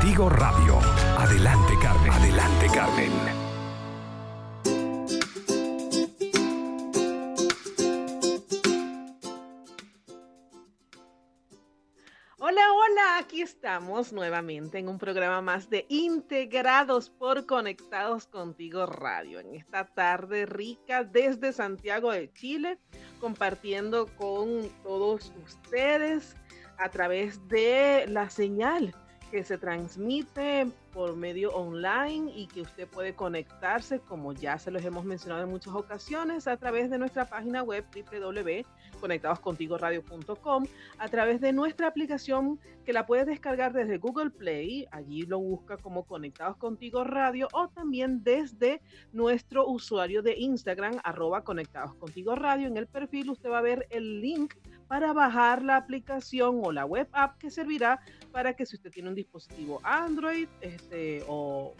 Contigo Radio. Adelante Carmen, adelante Carmen. aquí estamos nuevamente en un programa más de Integrados por Conectados Contigo Radio. En esta tarde rica desde Santiago de Chile, compartiendo con todos ustedes a través de la señal que se transmite por medio online y que usted puede conectarse, como ya se los hemos mencionado en muchas ocasiones, a través de nuestra página web www.conectadoscontigoradio.com, a través de nuestra aplicación que la puedes descargar desde Google Play, allí lo busca como Conectados Contigo Radio, o también desde nuestro usuario de Instagram, arroba Conectados Contigo Radio. En el perfil usted va a ver el link para bajar la aplicación o la web app que servirá para que si usted tiene un dispositivo Android este, o,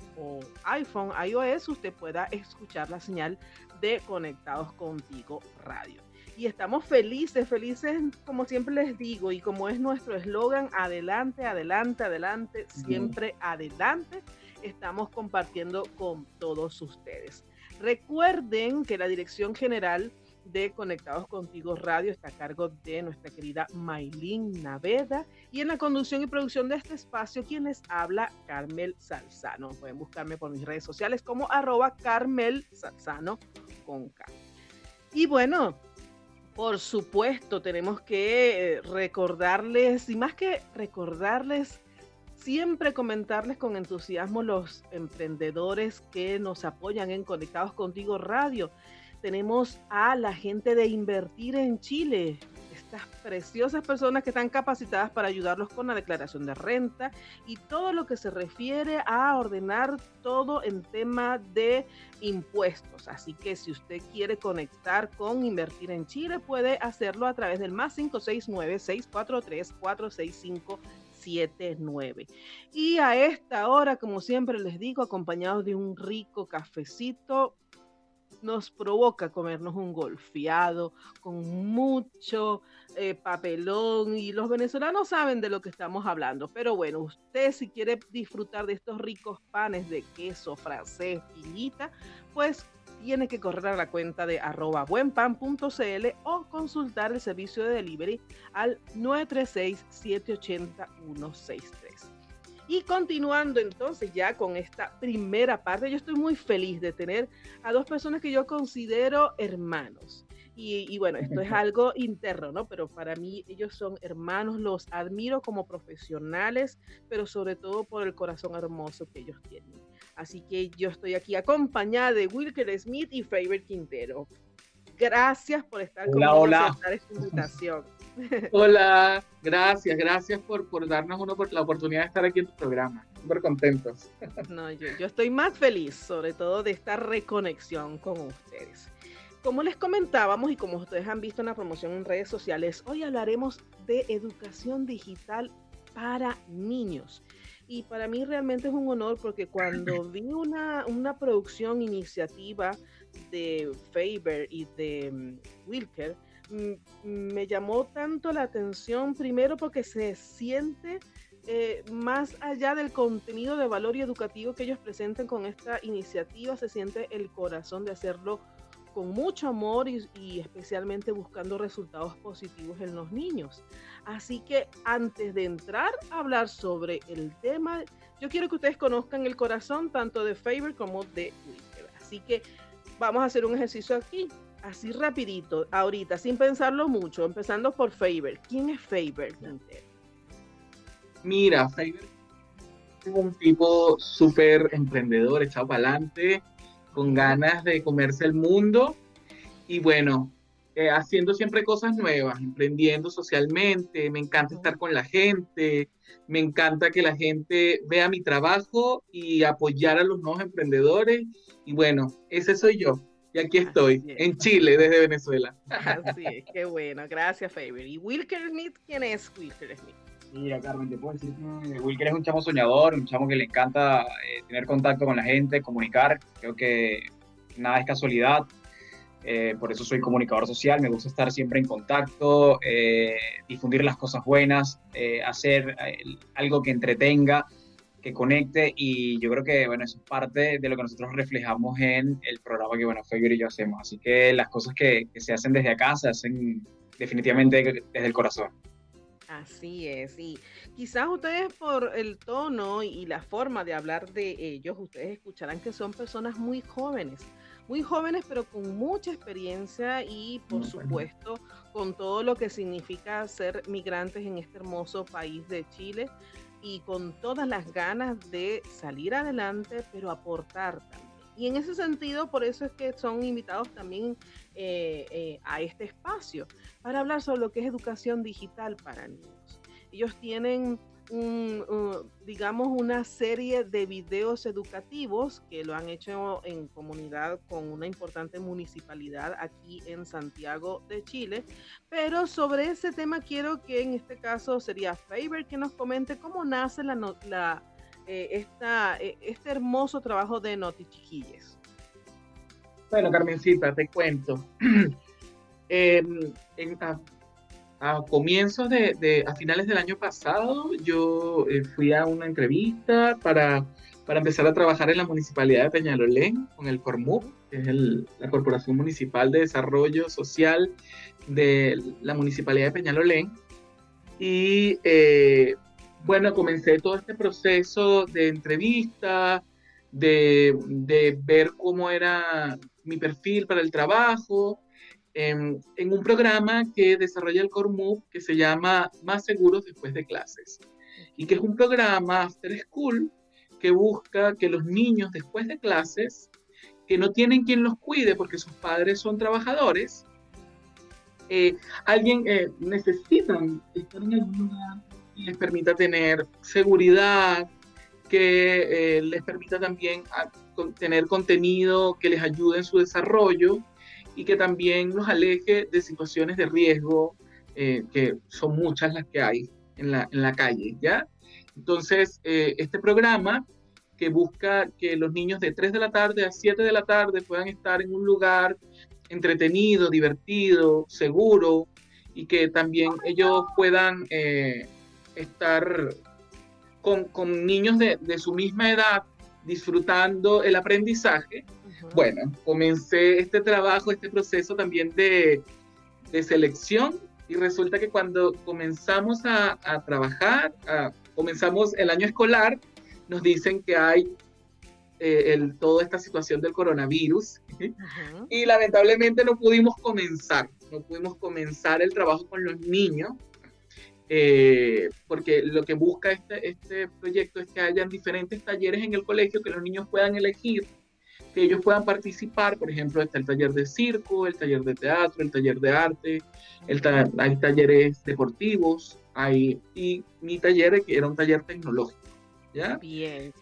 iPhone, iOS, usted pueda escuchar la señal de Conectados Contigo Radio. Y estamos felices, felices, como siempre les digo, y como es nuestro eslogan, adelante, adelante, adelante, siempre adelante, estamos compartiendo con todos ustedes. Recuerden que la Dirección General de Conectados Contigo Radio está a cargo de nuestra querida Maylin Naveda y en la conducción y producción de este espacio quien les habla Carmel Salzano. Pueden buscarme por mis redes sociales como arroba con K. Y bueno, por supuesto tenemos que eh, recordarles y más que recordarles siempre comentarles con entusiasmo los emprendedores que nos apoyan en Conectados Contigo Radio tenemos a la gente de Invertir en Chile, estas preciosas personas que están capacitadas para ayudarlos con la declaración de renta y todo lo que se refiere a ordenar todo en tema de impuestos. Así que si usted quiere conectar con Invertir en Chile, puede hacerlo a través del más 569-643-465-79. Y a esta hora, como siempre les digo, acompañados de un rico cafecito, nos provoca comernos un golfeado con mucho eh, papelón y los venezolanos saben de lo que estamos hablando. Pero bueno, usted si quiere disfrutar de estos ricos panes de queso francés, piñita, pues tiene que correr a la cuenta de arroba buenpan.cl o consultar el servicio de delivery al 936 780 163. Y continuando entonces ya con esta primera parte, yo estoy muy feliz de tener a dos personas que yo considero hermanos. Y, bueno, esto es algo interno, ¿no? Pero para mí ellos son hermanos, los admiro como profesionales, pero sobre todo por el corazón hermoso que ellos tienen. Así que yo estoy aquí acompañada de Wilker Smith y Faber Quintero. Gracias por estar hola, hola. esta invitación. Hola, gracias, gracias por, por darnos uno por la oportunidad de estar aquí en tu programa. Súper contentos. No, yo, yo estoy más feliz, sobre todo de esta reconexión con ustedes. Como les comentábamos y como ustedes han visto en la promoción en redes sociales, hoy hablaremos de educación digital para niños. Y para mí realmente es un honor porque cuando vi una, una producción iniciativa de Faber y de mm, Wilker, me llamó tanto la atención, primero porque se siente eh, más allá del contenido de valor y educativo que ellos presenten con esta iniciativa, se siente el corazón de hacerlo con mucho amor y, especialmente buscando resultados positivos en los niños. Así que antes de entrar a hablar sobre el tema, yo quiero que ustedes conozcan el corazón tanto de Faber como de Wicker. Así que vamos a hacer un ejercicio aquí así rapidito, ahorita, sin pensarlo mucho, empezando por Faber. ¿Quién es Faber Mira, Faber es un tipo súper emprendedor, echado para adelante, con ganas de comerse el mundo. Y bueno, eh, haciendo siempre cosas nuevas, emprendiendo socialmente, me encanta estar con la gente, me encanta que la gente vea mi trabajo y apoyar a los nuevos emprendedores. Y bueno, ese soy yo. Y aquí estoy, en Chile, desde Venezuela. Así es, qué bueno. Gracias, Faber. ¿Y Wilker Smith? ¿Quién es Wilker Smith? Mira, Carmen, te puedo decir que Wilker es un chamo soñador, un chamo que le encanta eh, tener contacto con la gente, comunicar. Creo que nada es casualidad. Eh, por eso soy comunicador social, me gusta estar siempre en contacto, eh, difundir las cosas buenas, hacer algo que entretenga, que conecte y yo creo que bueno, eso es parte de lo que nosotros reflejamos en el programa que bueno, Faber y yo hacemos. Así que las cosas que, que se hacen desde acá se hacen definitivamente desde el corazón. Así es, y quizás ustedes por el tono y la forma de hablar de ellos, ustedes escucharán que son personas muy jóvenes, muy jóvenes pero con mucha experiencia y por supuesto con todo lo que significa ser migrantes en este hermoso país de Chile y con todas las ganas de salir adelante pero aportar también. Y en ese sentido, por eso es que son invitados también eh, eh, a este espacio para hablar sobre lo que es educación digital para niños. Ellos tienen digamos, una serie de videos educativos que lo han hecho en comunidad con una importante municipalidad aquí en Santiago de Chile. Pero sobre ese tema quiero que en este caso sería Faber que nos comente cómo nace la, la eh, esta, eh, este hermoso trabajo de Noti Chiquilles? Bueno, Carmencita, te cuento. Em, a, comienzos de, a finales del año pasado, yo eh, fui a una entrevista para, para empezar a trabajar en la municipalidad de Peñalolén con el CORMUP, que es la Corporación Municipal de Desarrollo Social de la Municipalidad de Peñalolén. Y bueno, comencé todo este proceso de entrevista, de, ver cómo era mi perfil para el trabajo, en, un programa que desarrolla el CORMUB que se llama Más Seguros Después de Clases, y que es un programa after school que busca que los niños después de clases, que no tienen quien los cuide porque sus padres son trabajadores, eh, alguien eh, necesitan estar en algún lugar les permita tener seguridad, que eh, les permita también ah, tener contenido que les ayude en su desarrollo y que también los aleje de situaciones de riesgo, eh, que son muchas las que hay en la, en la calle, ¿ya? Entonces, eh, este programa que busca que los niños de 3 de la tarde a 7 de la tarde puedan estar en un lugar entretenido, divertido, seguro, y que también ellos puedan estar con, con niños de, de, su misma edad disfrutando el aprendizaje, bueno, comencé este trabajo, este proceso también de, de selección y resulta que cuando comenzamos a, a trabajar, comenzamos el año escolar, nos dicen que hay eh, el, toda esta situación del coronavirus y lamentablemente no pudimos comenzar, no pudimos comenzar el trabajo con los niños eh, porque lo que busca este, este proyecto es que hayan diferentes talleres en el colegio que los niños puedan elegir, que ellos puedan participar. Por ejemplo, está el taller de circo, el taller de teatro, el taller de arte, el hay talleres deportivos, hay, y mi taller era un taller tecnológico. ¿ya? Bien.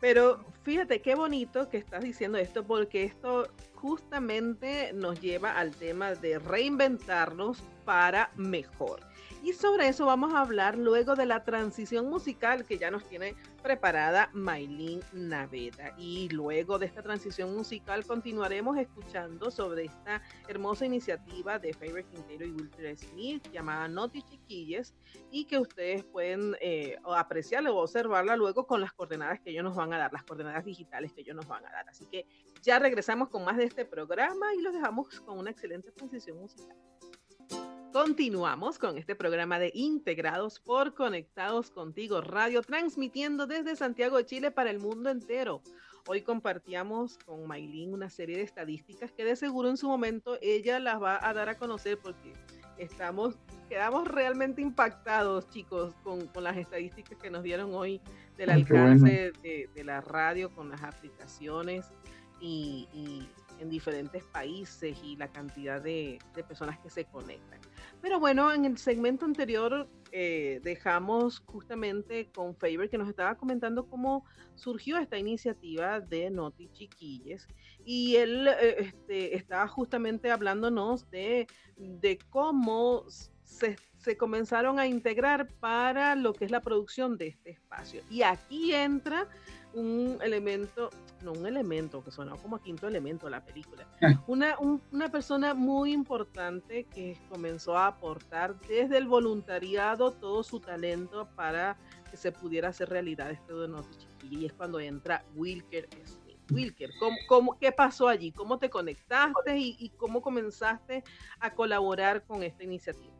Pero fíjate qué bonito que estás diciendo esto, porque esto justamente nos lleva al tema de reinventarnos para mejor. Y sobre eso vamos a hablar luego de la transición musical que ya nos tiene preparada Maylin Naveda. Y luego de esta transición musical continuaremos escuchando sobre esta hermosa iniciativa de Favorite Quintero y Wilter Smith llamada Noti Chiquilles y que ustedes pueden eh, apreciarla o observarla luego con las coordenadas que ellos nos van a dar, las coordenadas digitales que ellos nos van a dar. Así que ya regresamos con más de este programa y los dejamos con una excelente transición musical. Continuamos con este programa de Integrados por Conectados Contigo Radio, transmitiendo desde Santiago de Chile para el mundo entero. Hoy compartíamos con Maylin una serie de estadísticas que de seguro en su momento ella las va a dar a conocer porque estamos, quedamos realmente impactados, chicos, con, las estadísticas que nos dieron hoy del alcance de, la radio con las aplicaciones y en diferentes países y la cantidad de, personas que se conectan. Pero bueno, en el segmento anterior eh, dejamos justamente con Faber que nos estaba comentando cómo surgió esta iniciativa de Noti Chiquilles y él eh, este, estaba justamente hablándonos de, de cómo se, se, comenzaron a integrar para lo que es la producción de este espacio. Y aquí entra un elemento, no un elemento, que sonó como quinto elemento la película, ah. una, una persona muy importante que comenzó a aportar desde el voluntariado todo su talento para que se pudiera hacer realidad este de y es cuando entra Wilker Smith. Wilker, ¿cómo, cómo, qué pasó allí? ¿Cómo te conectaste y, y cómo comenzaste a colaborar con esta iniciativa?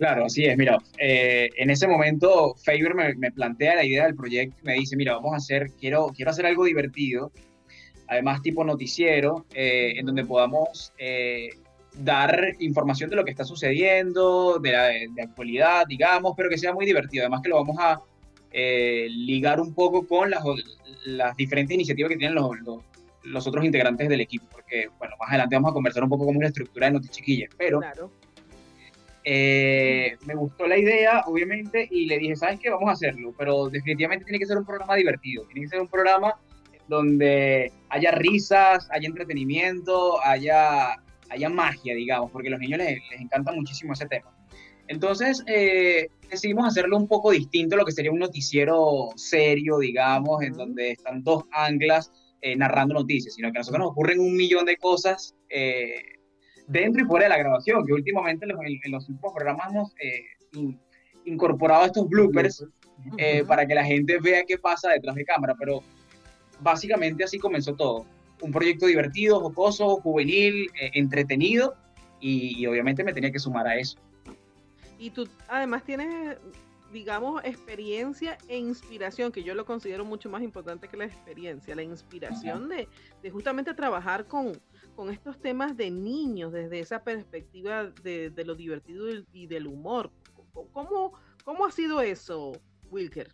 Claro, así es. Mira, eh, en ese momento Faber me, plantea la idea del proyecto y me dice, mira, vamos a hacer, quiero, quiero hacer algo divertido, además tipo noticiero, eh, en donde podamos eh, dar información de lo que está sucediendo, de la de actualidad, digamos, pero que sea muy divertido. Además que lo vamos a ligar un poco con las, las diferentes iniciativas que tienen los, los, otros integrantes del equipo, porque, bueno, más adelante vamos a conversar un poco cómo es la estructura de Notichiquillas, pero... Claro eh, me gustó la idea, obviamente, y le dije, ¿sabes qué? Vamos a hacerlo, pero definitivamente tiene que ser un programa divertido, tiene que ser un programa donde haya risas, haya entretenimiento, haya, haya magia, digamos, porque a los niños les, encanta muchísimo ese tema. Entonces, eh, decidimos hacerlo un poco distinto a lo que sería un noticiero serio, digamos, en donde están dos anglas eh, narrando noticias, sino que a nosotros nos ocurren un millón de cosas dentro y fuera de la grabación, que últimamente en, los últimos programas hemos eh, incorporado estos bloopers eh, para que la gente vea qué pasa detrás de cámara, pero básicamente así comenzó todo. Un proyecto divertido, jocoso, juvenil, eh, entretenido y, obviamente me tenía que sumar a eso. Y tú además tienes, digamos, experiencia e inspiración, que yo lo considero mucho más importante que la experiencia, la inspiración de, de justamente trabajar con, con estos temas de niños desde esa perspectiva de, lo divertido y del humor. ¿Cómo, ¿Cómo ha sido eso, Wilker?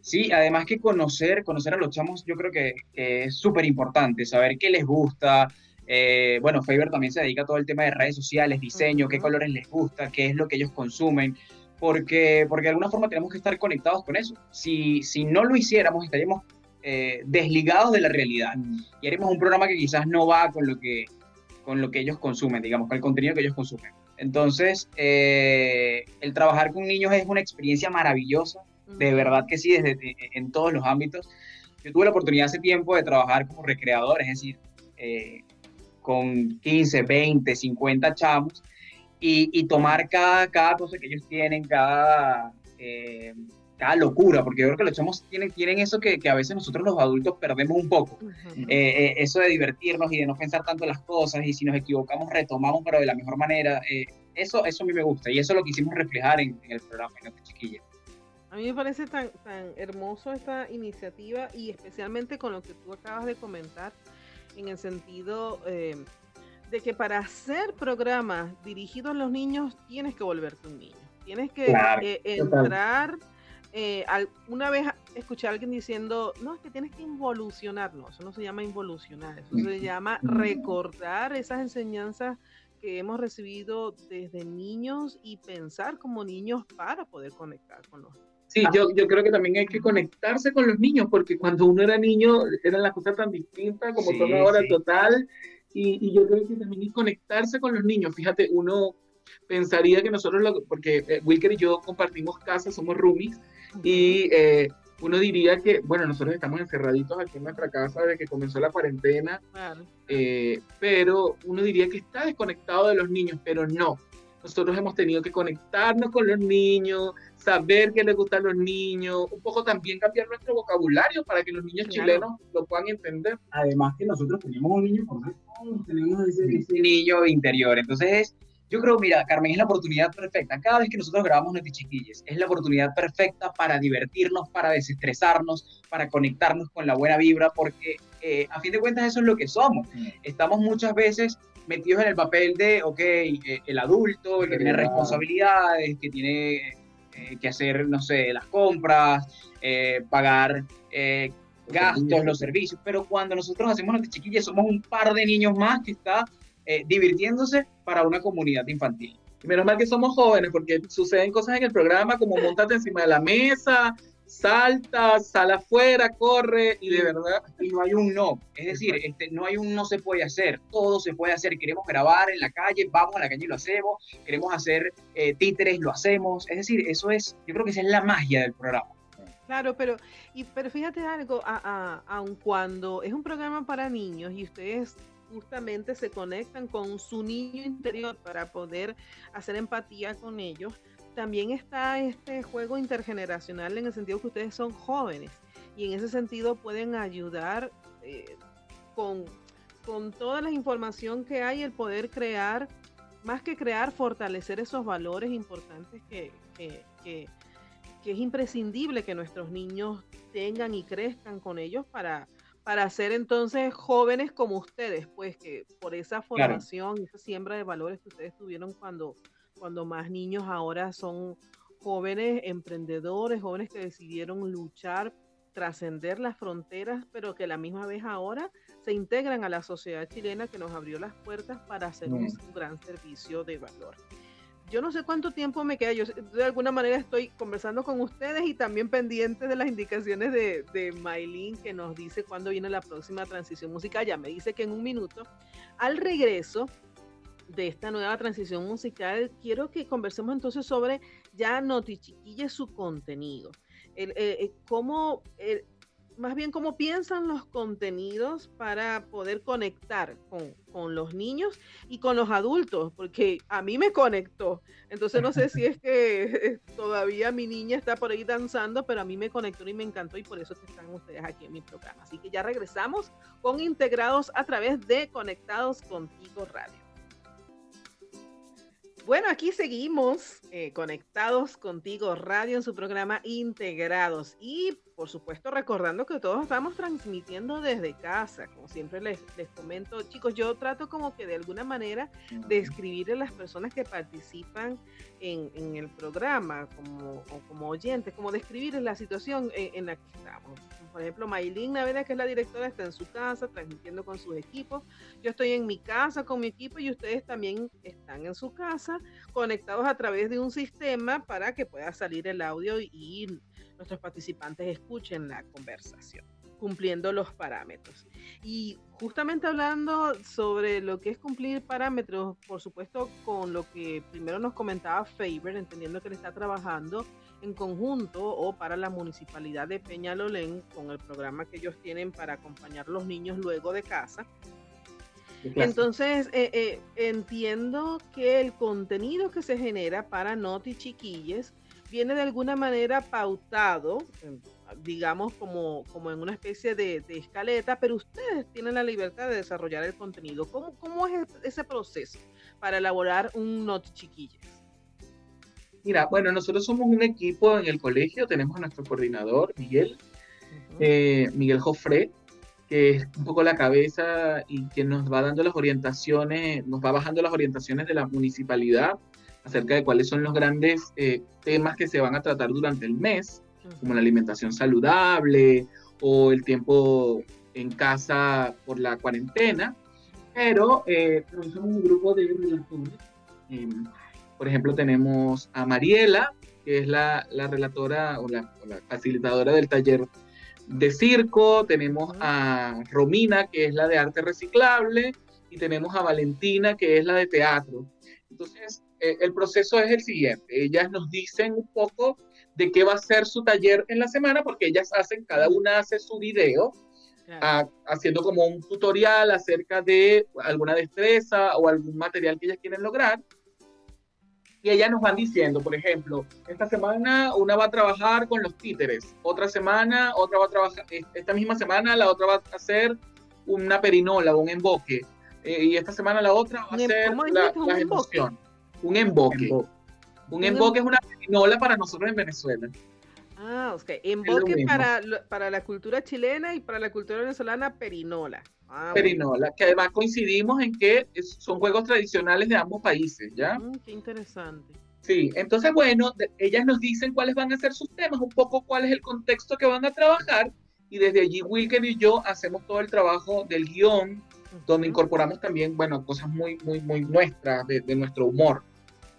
Sí, además que conocer, conocer a los chamos yo creo que, es súper importante, saber qué les gusta. Eh, bueno, Faber también se dedica a todo el tema de redes sociales, diseño, qué colores les gusta, qué es lo que ellos consumen, porque, porque de alguna forma tenemos que estar conectados con eso. Si, si no lo hiciéramos, estaríamos eh, desligados de la realidad. Y haremos un programa que quizás no va con lo que, con lo que ellos consumen, digamos, con el contenido que ellos consumen. Entonces, eh, el trabajar con niños es una experiencia maravillosa, de verdad que sí, desde en todos los ámbitos. Yo tuve la oportunidad hace tiempo de trabajar como recreador, es decir, eh, con 15, 20, 50 chamos y, y, tomar cada, cada cosa que ellos tienen, cada, cada locura, porque yo creo que los chamos tienen, tienen eso que, que a veces nosotros los adultos perdemos un poco. Eh, eh, eso de divertirnos y de no pensar tanto las cosas y si nos equivocamos retomamos, pero de la mejor manera. Eh, eso, eso a mí me gusta y eso lo quisimos reflejar en, el programa, en esta chiquilla. A mí me parece tan, tan hermoso esta iniciativa y especialmente con lo que tú acabas de comentar en el sentido de que para hacer programas dirigidos a los niños tienes que volverte un niño. Tienes que entrar eh, una vez escuché a alguien diciendo, no, es que tienes que involucionar, no, eso no se llama involucionar, eso se llama recordar esas enseñanzas que hemos recibido desde niños y pensar como niños para poder conectar con los Sí, yo, yo creo que también hay que conectarse con los niños, porque cuando uno era niño eran las cosas tan distintas como son ahora total, y, y, yo creo que también hay que conectarse con los niños. Fíjate, uno pensaría que nosotros, lo, porque eh, Wilker y yo compartimos casa, somos roomies, y eh, uno diría que, bueno, nosotros estamos encerraditos aquí en nuestra casa desde que comenzó la cuarentena, eh, pero uno diría que está desconectado de los niños, pero no. Nosotros hemos tenido que conectarnos con los niños, saber qué les gusta a los niños, un poco también cambiar nuestro vocabulario para que los niños chilenos lo puedan entender. Además que nosotros tenemos un niño por tenemos ese, ese niño interior, entonces yo creo, mira, Carmen, es la oportunidad perfecta. Cada vez que nosotros grabamos Noti Chiquilles, es la oportunidad perfecta para divertirnos, para desestresarnos, para conectarnos con la buena vibra, porque eh, a fin de cuentas eso es lo que somos. Mm. Estamos muchas veces metidos en el papel de, ok, eh, el adulto, el que tiene responsabilidades, que tiene eh, que hacer, no sé, las compras, pagar gastos, los servicios, pero cuando nosotros hacemos Noti Chiquilla somos un par de niños más que está eh, divirtiéndose para una comunidad infantil. Y menos mal que somos jóvenes, porque suceden cosas en el programa como montate encima de la mesa, salta, sal afuera, corre, y de verdad. Y no hay un no. Es decir, este, no hay un no se puede hacer. Todo se puede hacer. Queremos grabar en la calle, vamos a la calle y lo hacemos. Queremos hacer eh, títeres, lo hacemos. Es decir, eso es, yo creo que esa es la magia del programa. Claro, pero, y, pero fíjate algo, a, aun cuando es un programa para niños y ustedes justamente se conectan con su niño interior para poder hacer empatía con ellos, también está este juego intergeneracional en el sentido que ustedes son jóvenes y en ese sentido pueden ayudar eh, con, con toda la información que hay, el poder crear, más que crear, fortalecer esos valores importantes que, que, que, que es imprescindible que nuestros niños tengan y crezcan con ellos para, para ser entonces jóvenes como ustedes, pues que por esa formación, esa siembra de valores que ustedes tuvieron cuando, cuando más niños ahora son jóvenes emprendedores, jóvenes que decidieron luchar, trascender las fronteras, pero que a la misma vez ahora se integran a la sociedad chilena que nos abrió las puertas para hacer un gran servicio de valor yo no sé cuánto tiempo me queda. Yo de alguna manera estoy conversando con ustedes y también pendiente de las indicaciones de, de Maylin que nos dice cuándo viene la próxima transición musical. Ya me dice que en un minuto. Al regreso de esta nueva transición musical, quiero que conversemos entonces sobre ya Noti Chiquille su contenido. El, eh, eh, cómo más bien cómo piensan los contenidos para poder conectar con, los niños y con los adultos, porque a mí me conectó. Entonces no sé si es que todavía mi niña está por ahí danzando, pero a mí me conectó y me encantó y por eso están ustedes aquí en mi programa. Así que ya regresamos con Integrados a través de Conectados Contigo Radio. Bueno, aquí seguimos eh, conectados contigo radio en su programa Integrados y por supuesto recordando que todos estamos transmitiendo desde casa, como siempre les, les comento, chicos, yo trato como que de alguna manera describir a las personas que participan en, en el programa como, como oyentes, como describir la situación en, en la que estamos. Por ejemplo, Maylin Naveda, que es la directora, está en su casa transmitiendo con sus equipos. Yo estoy en mi casa con mi equipo y ustedes también están en su casa conectados a través de un sistema para que pueda salir el audio y nuestros participantes escuchen la conversación cumpliendo los parámetros. Y justamente hablando sobre lo que es cumplir parámetros, por supuesto, con lo que primero nos comentaba Faber, entendiendo que él está trabajando en conjunto o para la municipalidad de Peñalolén con el programa que ellos tienen para acompañar a los niños luego de casa. Entonces, eh, eh, entiendo que el contenido que se genera para Noti Chiquilles viene de alguna manera pautado, digamos, como, como en una especie de, escaleta, pero ustedes tienen la libertad de desarrollar el contenido. ¿Cómo, cómo es ese proceso para elaborar un Noti Chiquilles? Mira, bueno, nosotros somos un equipo en el colegio, tenemos a nuestro coordinador, Miguel, eh, Miguel Jofre, que es un poco la cabeza y que nos va dando las orientaciones, nos va bajando las orientaciones de la municipalidad acerca de cuáles son los grandes eh, temas que se van a tratar durante el mes, como la alimentación saludable o el tiempo en casa por la cuarentena, pero eh, somos un grupo de relatores em, por ejemplo, tenemos a Mariela, que es la, relatora o la, facilitadora del taller de circo, tenemos a Romina, que es la de arte reciclable, y tenemos a Valentina, que es la de teatro. Entonces, eh, el proceso es el siguiente. Ellas nos dicen un poco de qué va a ser su taller en la semana, porque ellas hacen, cada una hace su video, haciendo como un tutorial acerca de alguna destreza o algún material que ellas quieren lograr y ellas nos van diciendo, por ejemplo, esta semana una va a trabajar con los títeres, otra semana otra va a trabajar, esta misma semana la otra va a hacer una perinola, un emboque, eh, y esta semana la otra va a em- hacer la, la emoción. Un emboque. Un emboque es una perinola para nosotros en Venezuela. Ah, ok. Emboque para, para la cultura chilena y para la cultura venezolana, perinola. Ah, perinola, que además coincidimos en que son juegos tradicionales de ambos países, ¿ya? Mm, qué interesante. Sí, entonces, bueno, ellas nos dicen cuáles van a ser sus temas, un poco cuál es el contexto que van a trabajar, y desde allí Wilker y yo hacemos todo el trabajo del guion, donde incorporamos también, bueno, cosas muy, muy, muy nuestras, de, nuestro humor.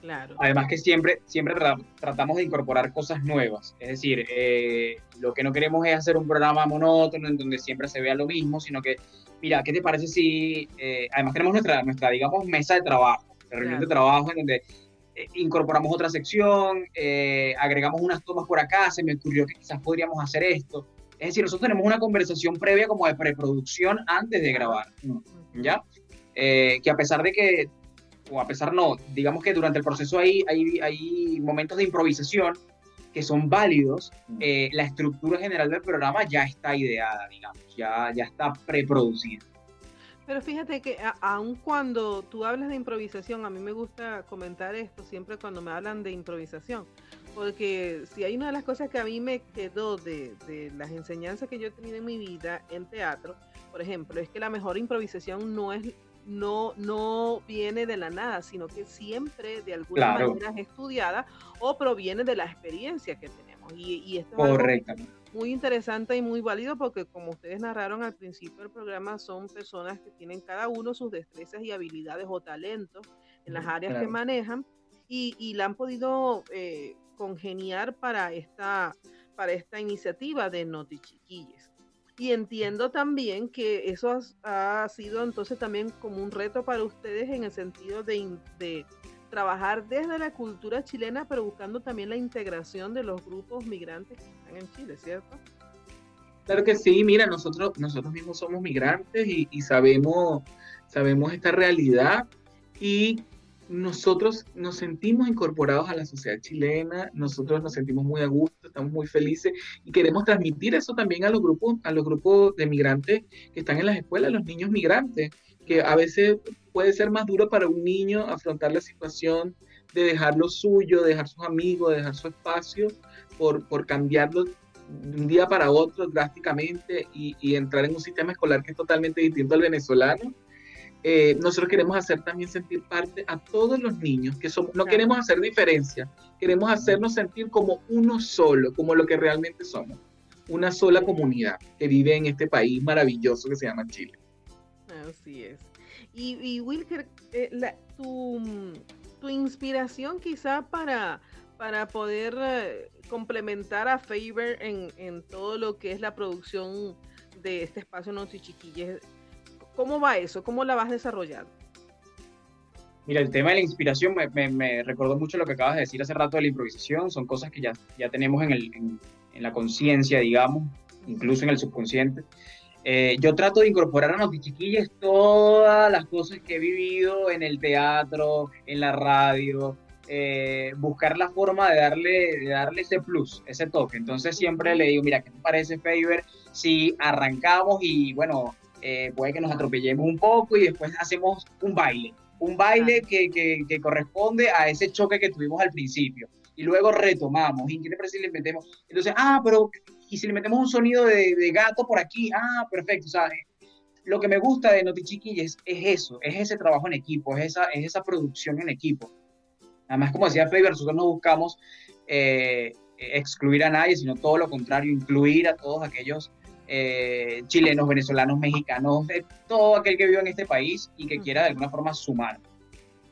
Claro. Además que siempre, siempre tratamos de incorporar cosas nuevas. Es decir, eh, lo que no queremos es hacer un programa monótono en donde siempre se vea lo mismo, sino que, mira, ¿qué te parece si, eh, además tenemos nuestra, nuestra, digamos, mesa de trabajo, de reunión de trabajo en donde eh, incorporamos otra sección, agregamos unas tomas por acá, se me ocurrió que quizás podríamos hacer esto. Es decir, nosotros tenemos una conversación previa como de preproducción antes de grabar, ¿ya? que a pesar de que o a pesar no, digamos que durante el proceso hay, hay, hay momentos de improvisación que son válidos, eh, la estructura general del programa ya está ideada, digamos, ya, ya está preproducida. Pero fíjate que aun cuando tú hablas de improvisación, a mí me gusta comentar esto siempre cuando me hablan de improvisación, porque si hay una de las cosas que a mí me quedó de, de las enseñanzas que yo he tenido en mi vida en teatro, por ejemplo, es que la mejor improvisación no es no, no viene de la nada, sino que siempre de alguna manera es estudiada o proviene de la experiencia que tenemos. Y, esto es muy interesante y muy válido porque como ustedes narraron al principio del programa, son personas que tienen cada uno sus destrezas y habilidades o talentos en las áreas que manejan y, la han podido eh, congeniar para esta, para esta iniciativa de Noti Chiquilles. Y entiendo también que eso ha, sido entonces también como un reto para ustedes en el sentido de, trabajar desde la cultura chilena, pero buscando también la integración de los grupos migrantes que están en Chile, ¿cierto? Claro que sí, mira, nosotros, nosotros mismos somos migrantes y, y sabemos, sabemos esta realidad y nosotros nos sentimos incorporados a la sociedad chilena, nosotros nos sentimos muy a gusto, estamos muy felices y queremos transmitir eso también a los grupos, a los grupos de migrantes que están en las escuelas, los niños migrantes, que a veces puede ser más duro para un niño afrontar la situación de dejar lo suyo, dejar sus amigos, dejar su espacio, por, por cambiarlo de un día para otro drásticamente y, y entrar en un sistema escolar que es totalmente distinto al venezolano eh, nosotros queremos hacer también sentir parte a todos los niños, que somos, no queremos hacer diferencia, queremos hacernos sentir como uno solo, como lo que realmente somos, una sola comunidad que vive en este país maravilloso que se llama Chile. Así es. Y, Wilker, eh, tu, inspiración quizá para, para poder eh, complementar a Faber en, en, todo lo que es la producción de este espacio Noti Chiquilles, ¿Cómo va eso? ¿Cómo la vas desarrollando? Mira, el tema de la inspiración me, recordó mucho lo que acabas de decir hace rato de la improvisación. Son cosas que ya, ya tenemos en, el, en, la conciencia, digamos, incluso en el subconsciente. Eh, yo trato de incorporar a los chiquillas todas las cosas que he vivido en el teatro, en la radio, eh, buscar la forma de darle, de darle ese plus, ese toque. Entonces siempre le digo, mira, ¿qué te parece, Faber, si arrancamos y, bueno, eh, puede que nos atropellemos un poco y después hacemos un baile, un baile que, que, corresponde a ese choque que tuvimos al principio. Y luego retomamos. ¿Y qué si le metemos? Entonces, ah, pero, ¿y si le metemos un sonido de, de gato por aquí? Ah, perfecto. O sea, lo que me gusta de Noti Chiquilles es eso, es ese trabajo en equipo, es esa, es esa producción en equipo. Además, como decía Faber, nosotros no buscamos eh, excluir a nadie, sino todo lo contrario, incluir a todos aquellos eh, chilenos, venezolanos, mexicanos, de todo aquel que vive en este país y que quiera de alguna forma sumar.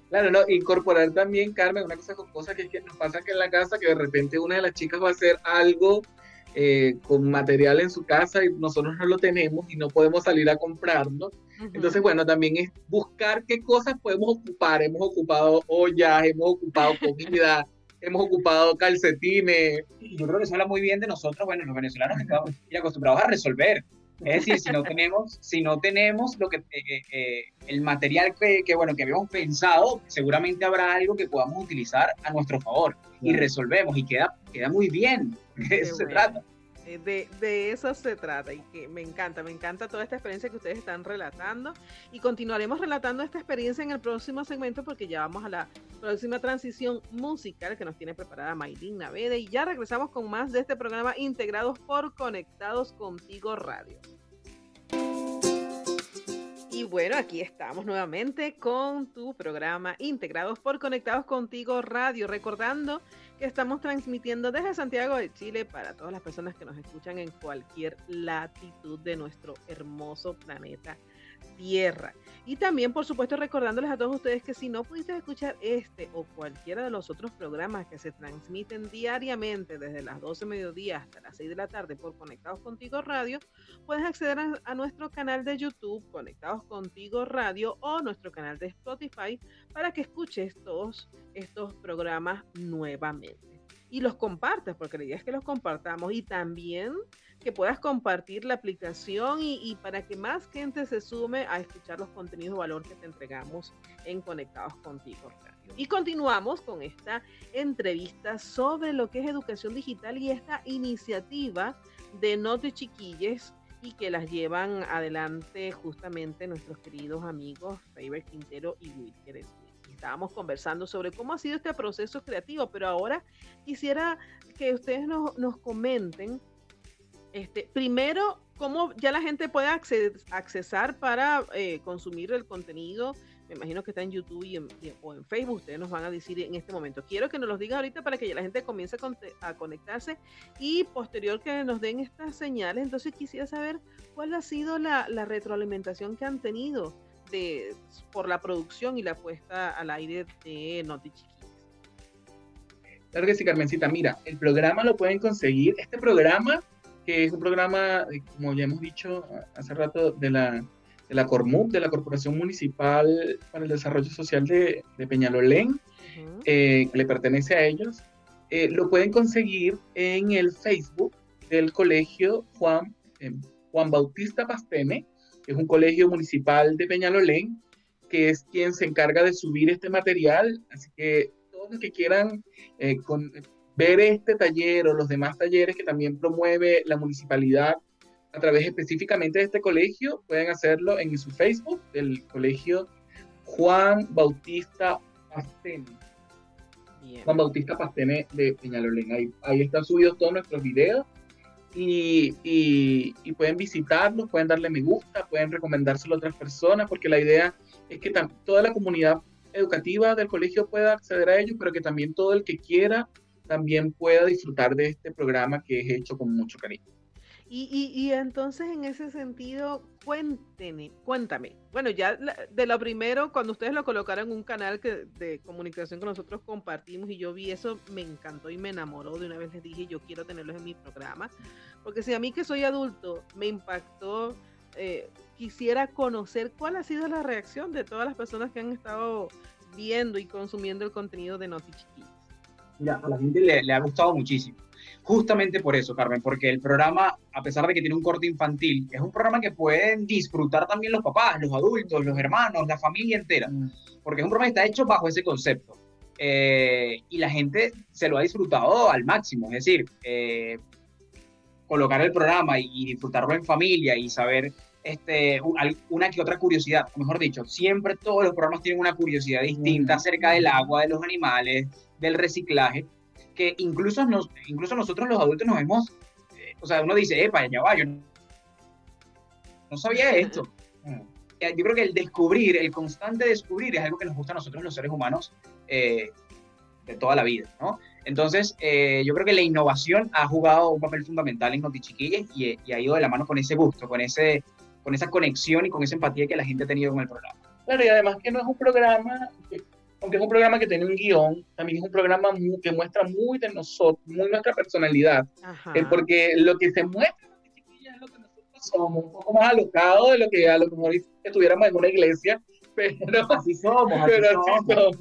Claro, no, incorporar también, Carmen, una cosa con cosas que, nos pasa aquí en la casa, que de repente una de las chicas va a hacer algo eh, con material en su casa y nosotros no lo tenemos y no podemos salir a comprarlo. Entonces, bueno, también es buscar qué cosas podemos ocupar. Hemos ocupado ollas, hemos ocupado comida, hemos ocupado calcetines. Yo creo que eso habla muy bien de nosotros, bueno, los venezolanos que estamos acostumbrados a resolver. Es decir, si no tenemos, si no tenemos lo que, eh, eh, eh, el material que, que, bueno, que habíamos pensado, seguramente habrá algo que podamos utilizar a nuestro favor y resolvemos y queda, queda muy bien. De eso se trata. Eh, de, eso se trata y que me encanta, me encanta toda esta experiencia que ustedes están relatando y continuaremos relatando esta experiencia en el próximo segmento porque ya vamos a la próxima transición musical que nos tiene preparada Maylin Navede y ya regresamos con más de este programa integrados por Conectados Contigo Radio. Y bueno, aquí estamos nuevamente con tu programa Integrados por Conectados Contigo Radio, recordando que estamos transmitiendo desde Santiago de Chile para todas las personas que nos escuchan en cualquier latitud de nuestro hermoso planeta Tierra. Y también, por supuesto, recordándoles a todos ustedes que si no pudiste escuchar este o cualquiera de los otros programas que se transmiten diariamente desde las 12 mediodía hasta las 6 de la tarde por Conectados Contigo Radio, puedes acceder a, nuestro canal de YouTube Conectados Contigo Radio o nuestro canal de Spotify para que escuches todos estos programas nuevamente. Y los compartas, porque la idea es que los compartamos y también que puedas compartir la aplicación y, para que más gente se sume a escuchar los contenidos de valor que te entregamos en Conectados Contigo Y continuamos con esta entrevista sobre lo que es educación digital y esta iniciativa de Note Chiquilles y que las llevan adelante justamente nuestros queridos amigos Faber Quintero y Wilker Estábamos conversando sobre cómo ha sido este proceso creativo, pero ahora quisiera que ustedes nos, comenten este, primero, cómo ya la gente puede accesar para eh, consumir el contenido. Me imagino que está en YouTube y o en Facebook. Ustedes nos van a decir en este momento. Quiero que nos lo digan ahorita para que ya la gente comience a, conectarse y posterior que nos den estas señales. Entonces quisiera saber cuál ha sido la, retroalimentación que han tenido de, por la producción y la puesta al aire de Noti Claro que sí, Carmencita. Mira, el programa lo pueden conseguir. Este programa que es un programa, eh, como ya hemos dicho hace rato, de la, de la CORMUP, de la Corporación Municipal para el Desarrollo Social de, de Peñalolén, eh, que le pertenece a ellos. Eh, lo pueden conseguir en el Facebook del colegio Juan, Juan Bautista Pastene, que es un colegio municipal de Peñalolén, que es quien se encarga de subir este material. Así que todos los que quieran con, ver este taller o los demás talleres que también promueve la municipalidad a través específicamente de este colegio, pueden hacerlo en su Facebook, del colegio Juan Bautista Pastene. Juan Bautista Pastene de Peñalolén. Ahí, ahí están subidos todos nuestros videos y, y, y, pueden visitarlos, pueden darle me gusta, pueden recomendárselo a otras personas, porque la idea es que toda la comunidad educativa del colegio pueda acceder a ellos, pero que también todo el que quiera también pueda disfrutar de este programa que es hecho con mucho cariño. Y, y, entonces en ese sentido, cuénteme, cuéntame. Bueno, ya de lo primero, cuando ustedes lo colocaron en un canal que, de comunicación que nosotros compartimos y yo vi eso, me encantó y me enamoró. De una vez les dije, yo quiero tenerlos en mi programa. Porque si a mí que soy adulto me impactó, eh, quisiera conocer cuál ha sido la reacción de todas las personas que han estado viendo y consumiendo el contenido de Noti a la gente le, ha gustado muchísimo. Justamente por eso, Carmen, porque el programa, a pesar de que tiene un corte infantil, es un programa que pueden disfrutar también los papás, los adultos, los hermanos, la familia entera, mm. porque es un programa que está hecho bajo ese concepto. Eh, y la gente se lo ha disfrutado al máximo, es decir, eh, colocar el programa y, disfrutarlo en familia y saber este, una que otra curiosidad, mejor dicho, siempre todos los programas tienen una curiosidad distinta acerca del agua, de los animales, del reciclaje, que incluso, nos, incluso nosotros los adultos nos hemos, o sea, uno dice, epa, ya va, yo no sabía esto. Yo creo que el descubrir, el constante descubrir es algo que nos gusta a nosotros los seres humanos eh, de toda la vida, ¿no? Entonces, eh, yo creo que la innovación ha jugado un papel fundamental en Notichiquilles y, y ha ido de la mano con ese gusto, con, ese, con esa conexión y con esa empatía que la gente ha tenido con el programa. Claro, y además que no es un programa aunque es un programa que tiene un guion, también es un programa que muestra muy de nosotros, muy nuestra personalidad. Eh, porque lo que se muestra es lo que nosotros somos, un poco más alocados de lo que a lo mejor estuviéramos en una iglesia, pero así somos. Así pero somos.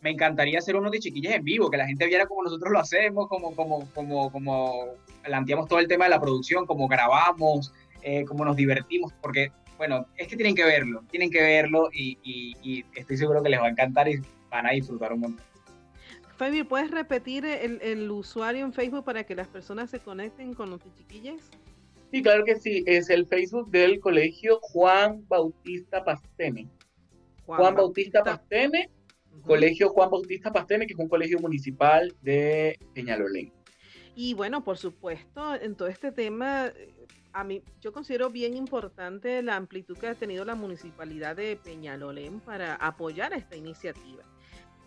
me encantaría hacer uno de chiquillas en vivo, que la gente viera como nosotros lo hacemos, como, como, como, como planteamos todo el tema de la producción, como grabamos, eh, cómo nos divertimos, porque bueno, es que tienen que verlo, tienen que verlo y, estoy seguro que les va a encantar y van a disfrutar un montón. Fabi, ¿puedes repetir el, usuario en Facebook para que las personas se conecten con los chiquillas? Sí, claro que sí. Es el Facebook del colegio Juan Bautista Pastene. Juan, Bautista, Pastene, colegio Juan Bautista Pastene, que es un colegio municipal de Peñalolén. Y bueno, por supuesto, en todo este tema a mí, yo considero bien importante la amplitud que ha tenido la municipalidad de Peñalolén para apoyar esta iniciativa.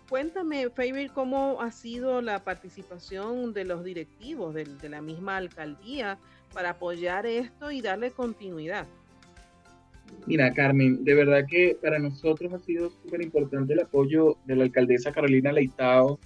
Cuéntame, Faber, cómo ha sido la participación de los directivos de, la misma alcaldía para apoyar esto y darle continuidad. Mira, Carmen, de verdad que para nosotros ha sido súper importante el apoyo de la alcaldesa Carolina Leitao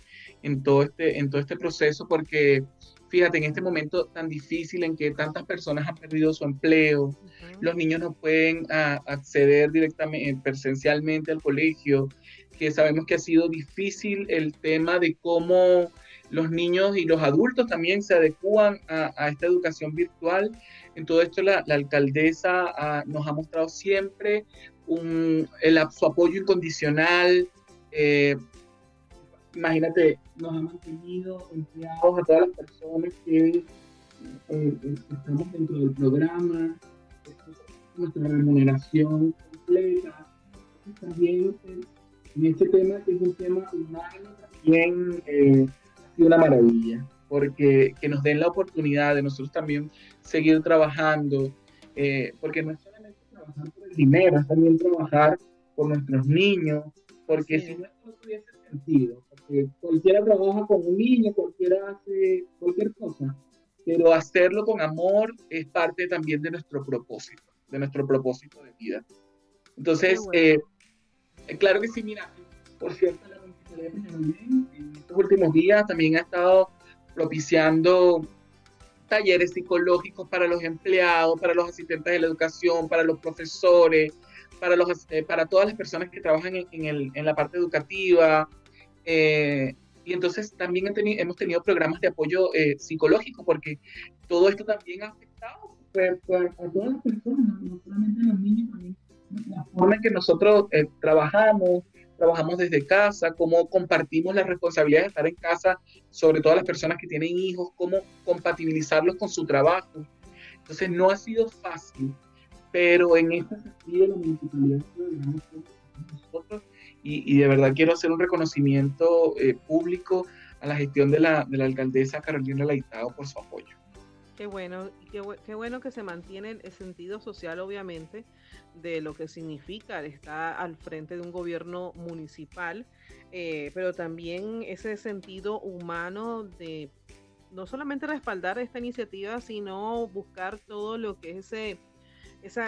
en todo este, en todo este proceso, porque fíjate, en este momento tan difícil en que tantas personas han perdido su empleo, los niños no pueden ah, acceder directamente, eh, presencialmente al colegio, que sabemos que ha sido difícil el tema de cómo los niños y los adultos también se adecúan a, esta educación virtual. En todo esto la, alcaldesa ah, nos ha mostrado siempre un, el, su apoyo incondicional. Eh, imagínate, nos ha mantenido empleados a todas las personas que eh, eh, estamos dentro del programa, nuestra remuneración completa. También en este tema, que es un tema humano, también ha sido una maravilla, porque que nos den la oportunidad de nosotros también seguir trabajando, porque no es solamente trabajar por el dinero, es también trabajar por nuestros niños, porque si no, no tuviese sentido cualquiera trabaja con un niño, cualquiera hace cualquier cosa, pero hacerlo con amor es parte también de nuestro propósito, de nuestro propósito de vida. Entonces, eh, claro que sí, mira, por cierto, la en estos últimos días también ha estado propiciando talleres psicológicos para los empleados, para los asistentes de la educación, para los profesores, para, los, eh, para todas las personas que trabajan en, el, en la parte educativa, eh, y entonces también hemos tenido programas de apoyo eh, psicológico, porque todo esto también ha afectado pues, pues, a todas las personas, no solamente a los niños, también la forma en que nosotros eh, trabajamos, trabajamos desde casa, cómo compartimos la responsabilidad de estar en casa, sobre todo las personas que tienen hijos, cómo compatibilizarlos con su trabajo. Entonces no ha sido fácil, pero en este sentido la municipalidad nosotros y, de verdad quiero hacer un reconocimiento eh, público a la gestión de la, de la alcaldesa Carolina Laitado por su apoyo. Qué bueno, qué, bueno que se mantiene el sentido social, obviamente, de lo que significa estar al frente de un gobierno municipal, eh, pero también ese sentido humano de no solamente respaldar esta iniciativa, sino buscar todo lo que es ese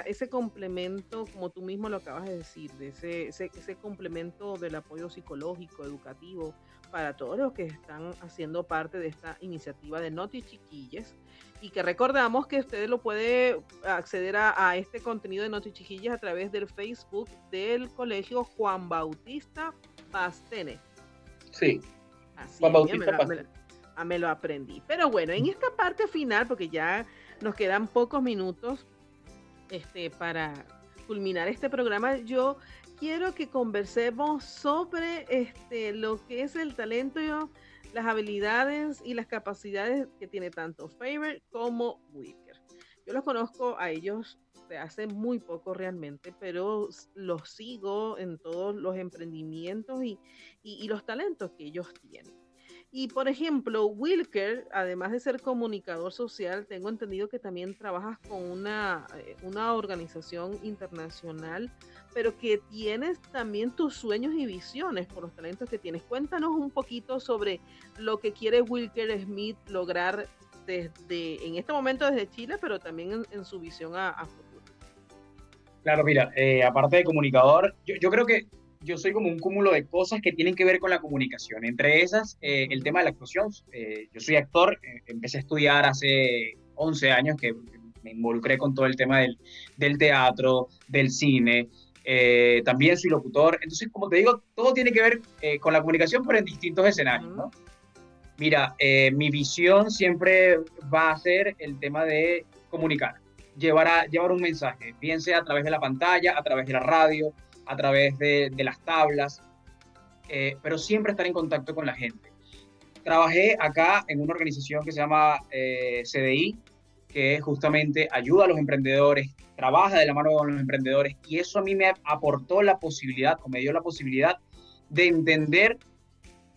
ese complemento, como tú mismo lo acabas de decir, de ese, ese, complemento del apoyo psicológico, educativo, para todos los que están haciendo parte de esta iniciativa de Noti Chiquillas. Y que recordamos que ustedes lo puede acceder a, este contenido de Noti Chiquillas a través del Facebook del Colegio Juan Bautista Pastene. Sí. Juan Bautista Pastene. me lo aprendí. Pero bueno, en esta parte final, porque ya nos quedan pocos minutos, este, para culminar este programa, yo quiero que conversemos sobre este, lo que es el talento, las habilidades y las capacidades que tiene tanto Faber como Wicker. Yo los conozco a ellos de hace muy poco realmente, pero los sigo en todos los emprendimientos y los talentos que ellos tienen. Y por ejemplo, Wilker, además de ser comunicador social, tengo entendido que también trabajas con una, eh, una organización internacional, pero que tienes también tus sueños y visiones por los talentos que tienes. Cuéntanos un poquito sobre lo que quiere Wilker Smith lograr desde, en este momento desde Chile, pero también en, su visión a, futuro. Claro, mira, eh, aparte de comunicador, yo, yo creo que yo soy como un cúmulo de cosas que tienen que ver con la comunicación. Entre esas, eh, el tema de la actuación. Eh, yo soy actor, eh, empecé a estudiar hace 11 años que me involucré con todo el tema del, del teatro, del cine. también soy locutor. Entonces, como te digo, todo tiene que ver con la comunicación, pero en distintos escenarios. ¿no? Mira, mi visión siempre va a ser el tema de comunicar, llevar, a, llevar un mensaje, bien sea a través de la pantalla, a través de la radio, a través de, las tablas, eh, pero siempre estar en contacto con la gente. Trabajé acá en una organización que se llama eh, CDI, que justamente ayuda a los emprendedores, trabaja de la mano con los emprendedores y eso a mí me aportó la posibilidad o me dio la posibilidad de entender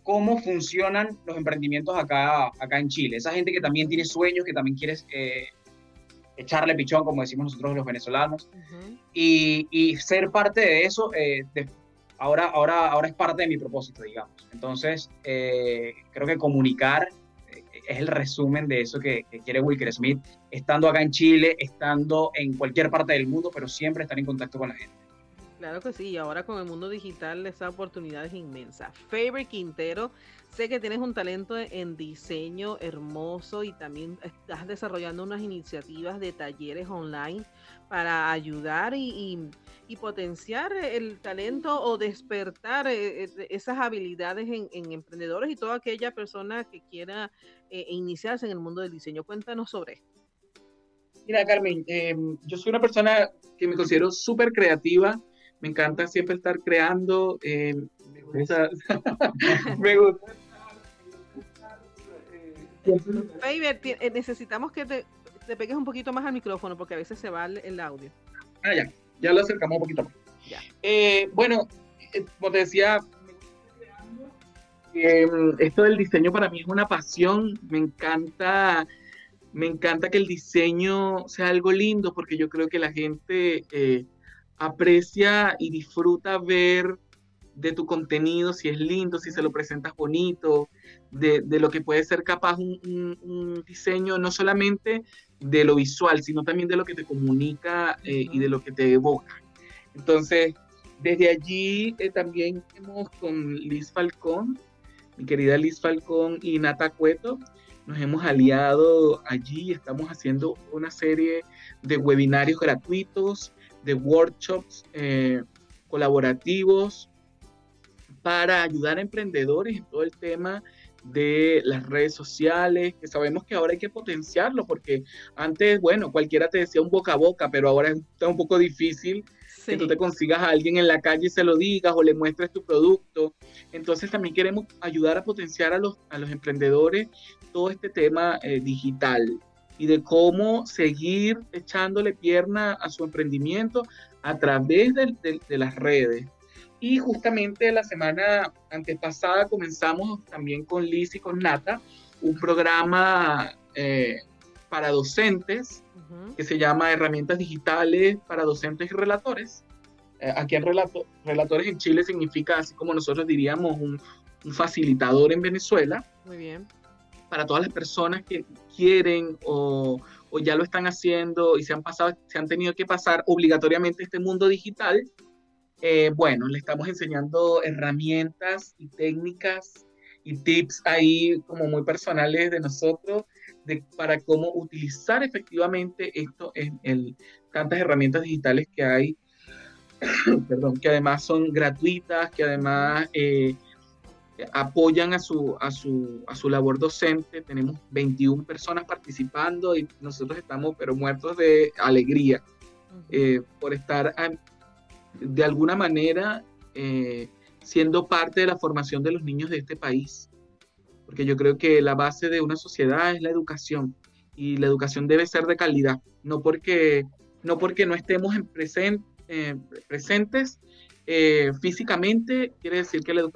cómo funcionan los emprendimientos acá, acá en Chile. Esa gente que también tiene sueños, que también quiere eh, echarle pichón, como decimos nosotros los venezolanos, y, y, ser parte de eso, eh, ahora, ahora, ahora es parte de mi propósito, digamos. Entonces, eh, creo que comunicar eh, es el resumen de eso que, que, quiere Wilker Smith, estando acá en Chile, estando en cualquier parte del mundo, pero siempre estar en contacto con la gente. Claro que sí, y ahora con el mundo digital esa oportunidad es inmensa. Faber Quintero, sé que tienes un talento en diseño hermoso y también estás desarrollando unas iniciativas de talleres online para ayudar y, potenciar el talento o despertar eh, eh, esas habilidades en, emprendedores y toda aquella persona que quiera eh, iniciarse en el mundo del diseño. Cuéntanos sobre esto. Mira, Carmen, em, yo soy una persona que me considero súper creativa me encanta siempre estar creando. Eh, me gusta. me gusta. Eh, necesitamos que te, te, pegues un poquito más al micrófono porque a veces se va el, audio. Ah, ya, ya lo acercamos un poquito más. Ya. Eh, bueno, como te decía, esto del diseño para mí es una pasión. Me encanta, me encanta que el diseño sea algo lindo porque yo creo que la gente aprecia y disfruta ver de tu contenido, si es lindo, si se lo presentas bonito, de, lo que puede ser capaz un, diseño, no solamente de lo visual, sino también de lo que te comunica eh, y de lo que te evoca. Entonces, desde allí eh, también hemos con Liz Falcón, mi querida Liz Falcón y Nata Cueto, nos hemos aliado allí, estamos haciendo una serie de webinarios gratuitos de workshops eh, colaborativos para ayudar a emprendedores en todo el tema de las redes sociales, que sabemos que ahora hay que potenciarlo, porque antes, bueno, cualquiera te decía un boca a boca, pero ahora está un poco difícil que tú te consigas a alguien en la calle y se lo digas o le muestres tu producto. Entonces también queremos ayudar a potenciar a los, a los emprendedores todo este tema eh, digital y de cómo seguir echándole pierna a su emprendimiento a través de, las redes. Y justamente la semana antepasada comenzamos también con Liz y con Nata un programa eh, para docentes que se llama Herramientas Digitales para Docentes y Relatores. Eh, aquí en relato, Relatores en Chile significa, así como nosotros diríamos, un, un facilitador en Venezuela. Muy bien para todas las personas que quieren o, o, ya lo están haciendo y se han pasado, se han tenido que pasar obligatoriamente este mundo digital, eh, bueno, le estamos enseñando herramientas y técnicas y tips ahí como muy personales de nosotros de, para cómo utilizar efectivamente esto en el, tantas herramientas digitales que hay, perdón, que además son gratuitas, que además eh, apoyan a su, a, su, a su labor docente. Tenemos 21 personas participando y nosotros estamos pero muertos de alegría eh, por estar de alguna manera eh, siendo parte de la formación de los niños de este país. Porque yo creo que la base de una sociedad es la educación y la educación debe ser de calidad, no porque no, porque no estemos en eh, presentes eh, físicamente quiere decir que la,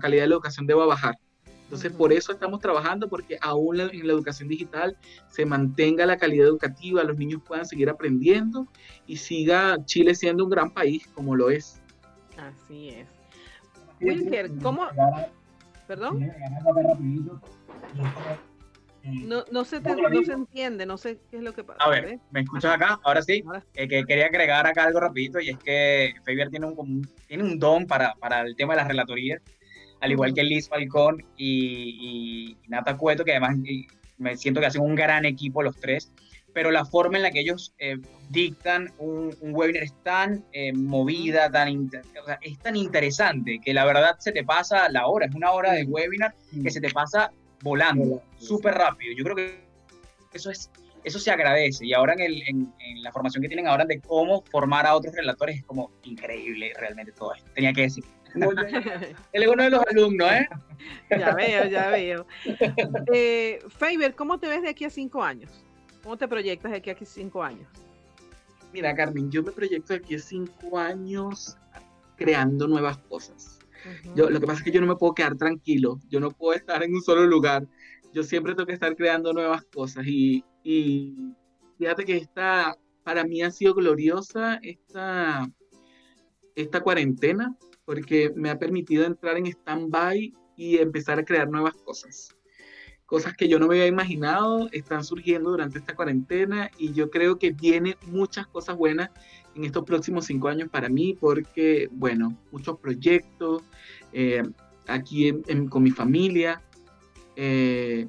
calidad de la educación deba bajar. Entonces, por eso estamos trabajando, porque aún en la educación digital se mantenga la calidad educativa, los niños puedan seguir aprendiendo y siga Chile siendo un gran país como lo es. Así es. Wilker, ¿cómo? ¿Perdón? No, no, se no se entiende, no sé qué es lo que pasa. A ver, ¿me escuchas acá? Ahora sí. Eh, que quería agregar acá algo rapidito y es que Fabián tiene un, tiene un don para, para el tema de las relatorías, al igual que Liz Falcón y, Nata Cueto, que además me siento que hacen un gran equipo los tres, pero la forma en la que ellos eh, dictan un, webinar es tan eh, movida, tan o sea, es tan interesante que la verdad se te pasa la hora, es una hora de webinar que se te pasa volando, súper rápido. Yo creo que eso es eso se agradece y ahora en, la formación que tienen ahora de cómo formar a otros relatores es como increíble realmente todo esto. Tenía que decir. Él es uno de los alumnos, ¿eh? Ya veo, ya veo. Eh, Faber, ¿cómo te ves de aquí a cinco años? ¿Cómo te proyectas de aquí a cinco años? Mira, Carmen, yo me proyecto de aquí a cinco años creando nuevas cosas yo, lo que pasa es que yo no me puedo quedar tranquilo, yo no puedo estar en un solo lugar, yo siempre tengo que estar creando nuevas cosas y, y, fíjate que esta, para mí ha sido gloriosa esta, esta cuarentena, porque me ha permitido entrar en stand-by y empezar a crear nuevas cosas. Cosas que yo no me había imaginado están surgiendo durante esta cuarentena y yo creo que viene muchas cosas buenas en estos próximos cinco años para mí porque, bueno, muchos proyectos eh, aquí con mi familia eh,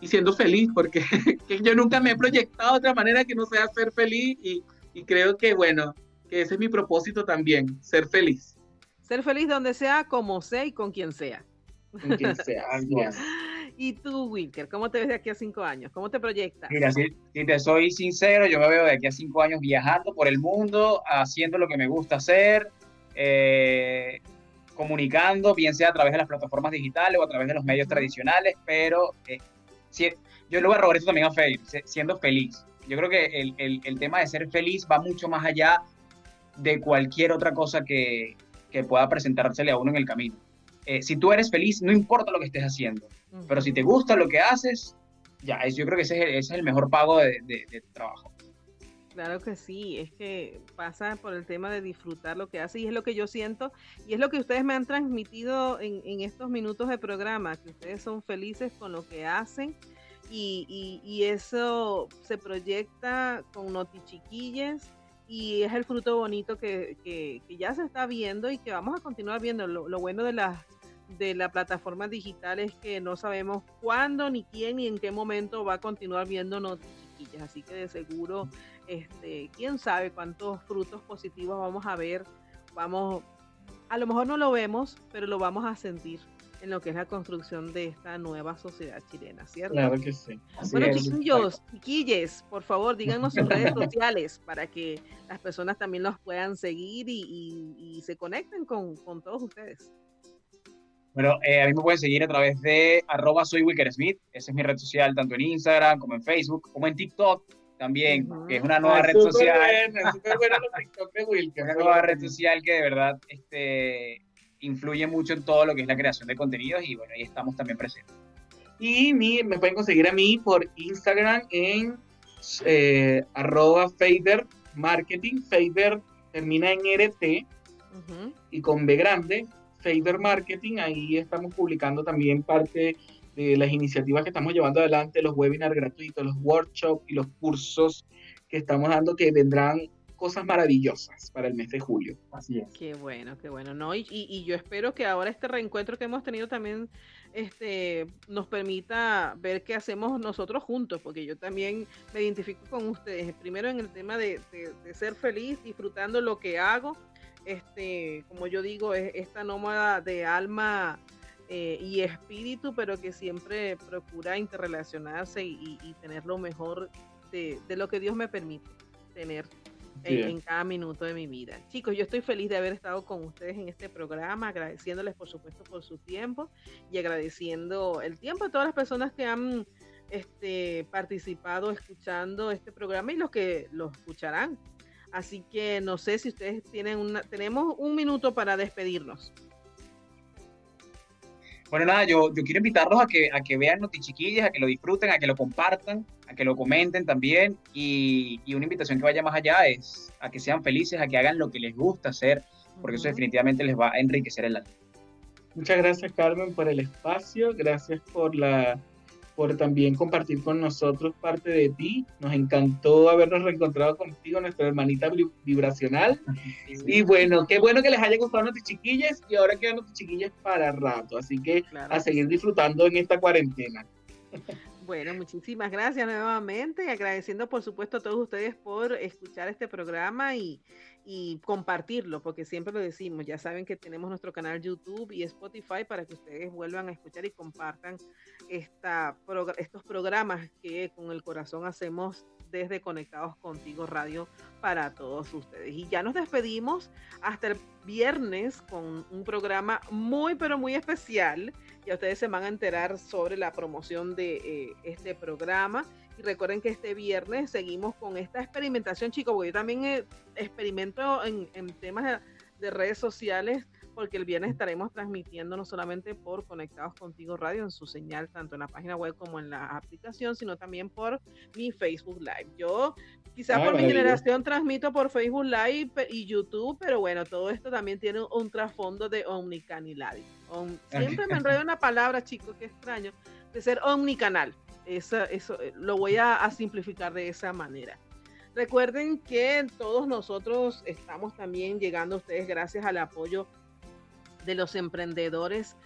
y siendo feliz porque yo nunca me he proyectado de otra manera que no sea ser feliz y, y creo que, bueno, que ese es mi propósito también, ser feliz. Ser feliz donde sea, como sea y con quien sea. Con quien sea. ¿Y tú, Wilker, cómo te ves de aquí a cinco años? ¿Cómo te proyectas? Mira, si, te soy sincero, yo me veo de aquí a cinco años viajando por el mundo, haciendo lo que me gusta hacer, eh, comunicando, bien sea a través de las plataformas digitales o a través de los medios tradicionales, pero eh, yo lo voy a robar esto también a Fede, siendo feliz. Yo creo que el, el, el, tema de ser feliz va mucho más allá de cualquier otra cosa que, que pueda presentársele a uno en el camino. Eh, si tú eres feliz, no importa lo que estés haciendo, pero si te gusta lo que haces, ya, es, yo creo que ese es el, ese es el mejor pago de, de, tu trabajo. Claro que sí, es que pasa por el tema de disfrutar lo que hace y es lo que yo siento y es lo que ustedes me han transmitido en, en estos minutos de programa, que ustedes son felices con lo que hacen y, y, y eso se proyecta con notichiquilles y es el fruto bonito que, que, ya se está viendo y que vamos a continuar viendo. Lo, lo bueno de la, de la plataforma digital es que no sabemos cuándo, ni quién, ni en qué momento va a continuar viendo noticias. Así que de seguro, este, quién sabe cuántos frutos positivos vamos a ver. Vamos, a lo mejor no lo vemos, pero lo vamos a sentir en lo que es la construcción de esta nueva sociedad chilena, ¿cierto? Claro que sí. bueno, chiquillos, chiquilles, por favor, díganos sus redes sociales para que las personas también los puedan seguir y, se conecten con, todos ustedes. Bueno, eh, a mí me pueden seguir a través de arroba soy Wilker Smith, esa es mi red social tanto en Instagram como en Facebook, como en TikTok también, que es una nueva ah, red social. Una nueva red social que de verdad este, influye mucho en todo lo que es la creación de contenidos y bueno, ahí estamos también presentes. Y me pueden conseguir a mí por Instagram en eh, arroba Fader Marketing. Fader termina en RT y con B grande, Fader Marketing. Ahí estamos publicando también parte de las iniciativas que estamos llevando adelante, los webinars gratuitos, los workshops y los cursos que estamos dando que vendrán cosas maravillosas para el mes de julio. Así es. Qué bueno, qué bueno. No, y, y, yo espero que ahora este reencuentro que hemos tenido también este, nos permita ver qué hacemos nosotros juntos, porque yo también me identifico con ustedes. Primero en el tema de, de, ser feliz, disfrutando lo que hago. Este, como yo digo, es esta nómada de alma eh, y espíritu, pero que siempre procura interrelacionarse y, y tener lo mejor de, de, lo que Dios me permite tener en, cada minuto de mi vida. Chicos, yo estoy feliz de haber estado con ustedes en este programa, agradeciéndoles por supuesto por su tiempo y agradeciendo el tiempo a todas las personas que han este, participado escuchando este programa y los que lo escucharán. Así que no sé si ustedes tienen una, tenemos un minuto para despedirnos. Bueno, nada, yo, yo quiero invitarlos a que, a que vean Notichiquillas, a que lo disfruten, a que lo compartan, a que lo comenten también. Y, y, una invitación que vaya más allá es a que sean felices, a que hagan lo que les gusta hacer, porque eso definitivamente les va a enriquecer el alma. Muchas gracias, Carmen, por el espacio. Gracias por la por también compartir con nosotros parte de ti. Nos encantó habernos reencontrado contigo, nuestra hermanita vibracional. Y bueno, qué bueno que les haya gustado nuestros chiquillas y ahora quedan nuestros chiquillas para rato. Así que a seguir disfrutando en esta cuarentena. Bueno, muchísimas gracias nuevamente y agradeciendo por supuesto a todos ustedes por escuchar este programa y, y compartirlo, porque siempre lo decimos, ya saben que tenemos nuestro canal YouTube y Spotify para que ustedes vuelvan a escuchar y compartan esta, estos programas que con el corazón hacemos desde Conectados Contigo Radio para todos ustedes. Y ya nos despedimos hasta el viernes con un programa muy, pero muy especial. Ya ustedes se van a enterar sobre la promoción de eh, este programa. Recuerden que este viernes seguimos con esta experimentación, chicos, porque yo también eh, experimento en, temas de, redes sociales porque el viernes estaremos transmitiendo no solamente por Conectados Contigo Radio en su señal, tanto en la página web como en la aplicación, sino también por mi Facebook Live. Yo quizás por mi generación transmito por Facebook Live y YouTube, pero bueno, todo esto también tiene un, trasfondo de omnicanalidad. siempre me enredo una palabra, chicos, qué extraño, de ser omnicanal. Eso, eso eh, lo voy a simplificar de esa manera. Recuerden que todos nosotros estamos también llegando a ustedes gracias al apoyo de los emprendedores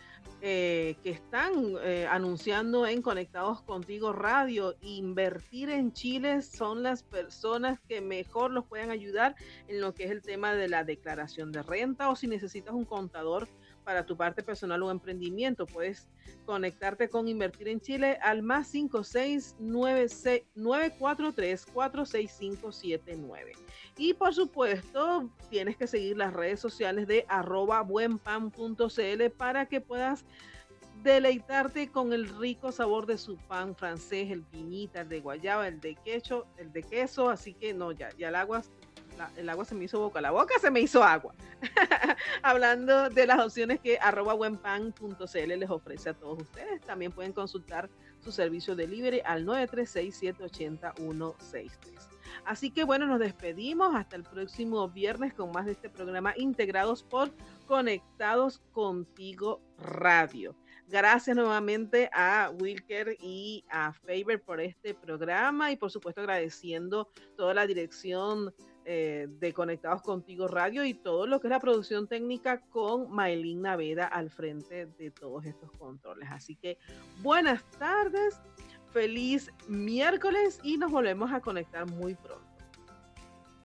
eh, que están eh, anunciando en Conectados Contigo Radio. Invertir en Chile son las personas que mejor los pueden ayudar en lo que es el tema de la declaración de renta o si necesitas un contador para tu parte personal o emprendimiento. Puedes conectarte con Invertir en Chile al más 56943465579. Y por supuesto, tienes que seguir las redes sociales de arroba buenpan.cl para que puedas deleitarte con el rico sabor de su pan francés, el piñita, el de guayaba, el de queso, el de queso, así que no, ya, ya el agua el agua se me hizo boca, la boca se me hizo agua. Hablando de las opciones que arroba buenpan.cl les ofrece a todos ustedes. También pueden consultar su servicio de delivery al 936-780-163. Así que bueno, nos despedimos hasta el próximo viernes con más de este programa integrados por Conectados Contigo Radio. Gracias nuevamente a Wilker y a Faber por este programa y por supuesto agradeciendo toda la dirección eh, de Conectados Contigo Radio y todo lo que es la producción técnica con Maylin Naveda al frente de todos estos controles. Así que buenas tardes, feliz miércoles y nos volvemos a conectar muy pronto.